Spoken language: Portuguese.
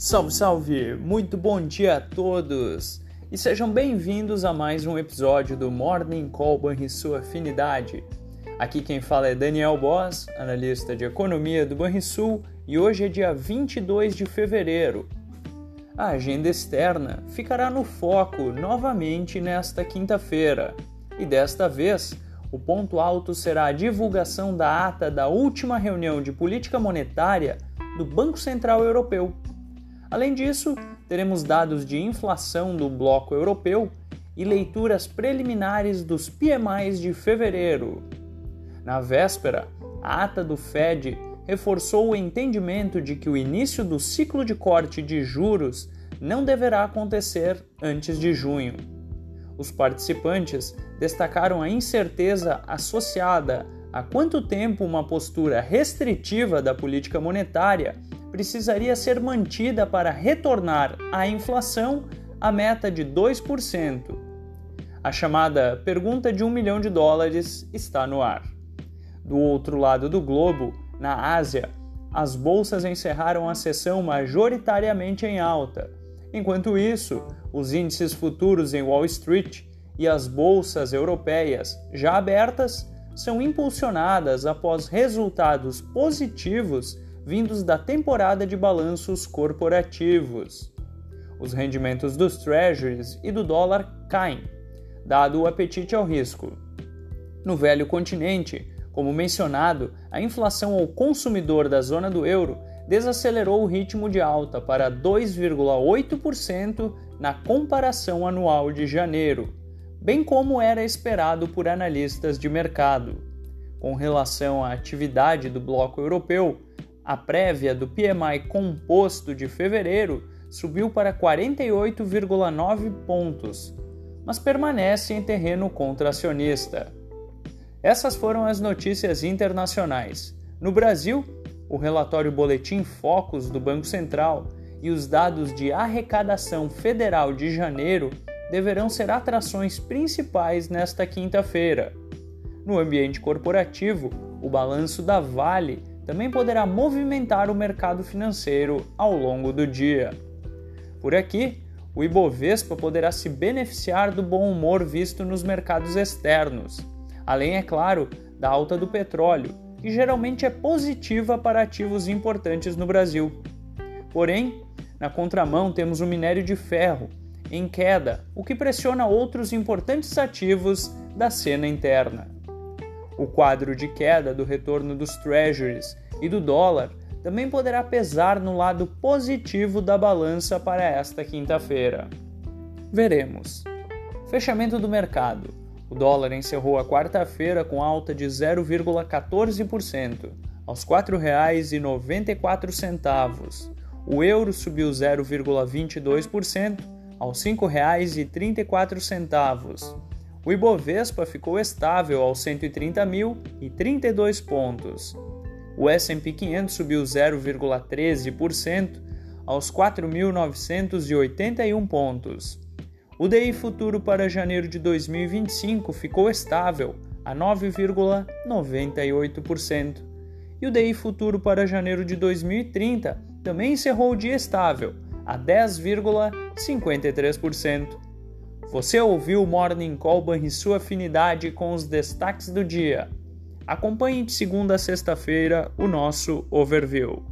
Salve, salve! Muito bom dia a todos! E sejam bem-vindos a mais um episódio do Morning Call Banrisul Afinidade. Aqui quem fala é Daniel Boss, analista de economia do Banrisul, e hoje é dia 22 de fevereiro. A agenda externa ficará no foco novamente nesta quinta-feira, e desta vez o ponto alto será a divulgação da ata da última reunião de política monetária do Banco Central Europeu. Além disso, teremos dados de inflação do bloco europeu e leituras preliminares dos PMIs de fevereiro. Na véspera, a ata do Fed reforçou o entendimento de que o início do ciclo de corte de juros não deverá acontecer antes de junho. Os participantes destacaram a incerteza associada a quanto tempo uma postura restritiva da política monetária precisaria ser mantida para retornar a inflação à meta de 2%. A chamada pergunta de um milhão de dólares está no ar. Do outro lado do globo, na Ásia, as bolsas encerraram a sessão majoritariamente em alta. Enquanto isso, os índices futuros em Wall Street e as bolsas europeias já abertas são impulsionadas após resultados positivos vindos da temporada de balanços corporativos. Os rendimentos dos treasuries e do dólar caem, dado o apetite ao risco. No velho continente, como mencionado, a inflação ao consumidor da zona do euro desacelerou o ritmo de alta para 2,8% na comparação anual de janeiro, bem como era esperado por analistas de mercado. Com relação à atividade do bloco europeu, a prévia do PMI composto de fevereiro subiu para 48,9 pontos, mas permanece em terreno contracionista. Essas foram as notícias internacionais. No Brasil, o relatório Boletim Focus do Banco Central e os dados de arrecadação federal de janeiro deverão ser atrações principais nesta quinta-feira. No ambiente corporativo, o balanço da Vale também poderá movimentar o mercado financeiro ao longo do dia. Por aqui, o Ibovespa poderá se beneficiar do bom humor visto nos mercados externos, além, é claro, da alta do petróleo, que geralmente é positiva para ativos importantes no Brasil. Porém, na contramão temos o minério de ferro, em queda, o que pressiona outros importantes ativos da cena interna. O quadro de queda do retorno dos treasuries e do dólar também poderá pesar no lado positivo da balança para esta quinta-feira. Veremos. Fechamento do mercado. O dólar encerrou a quarta-feira com alta de 0,14%, aos R$ 4,94. O euro subiu 0,22%, aos R$ 5,34. O Ibovespa ficou estável aos 130.032 pontos. O S&P 500 subiu 0,13% aos 4.981 pontos. O DI futuro para janeiro de 2025 ficou estável a 9,98%. E o DI futuro para janeiro de 2030 também encerrou o dia estável a 10,53%. Você ouviu o Morning Call e sua afinidade com os destaques do dia. Acompanhe de segunda a sexta-feira o nosso overview.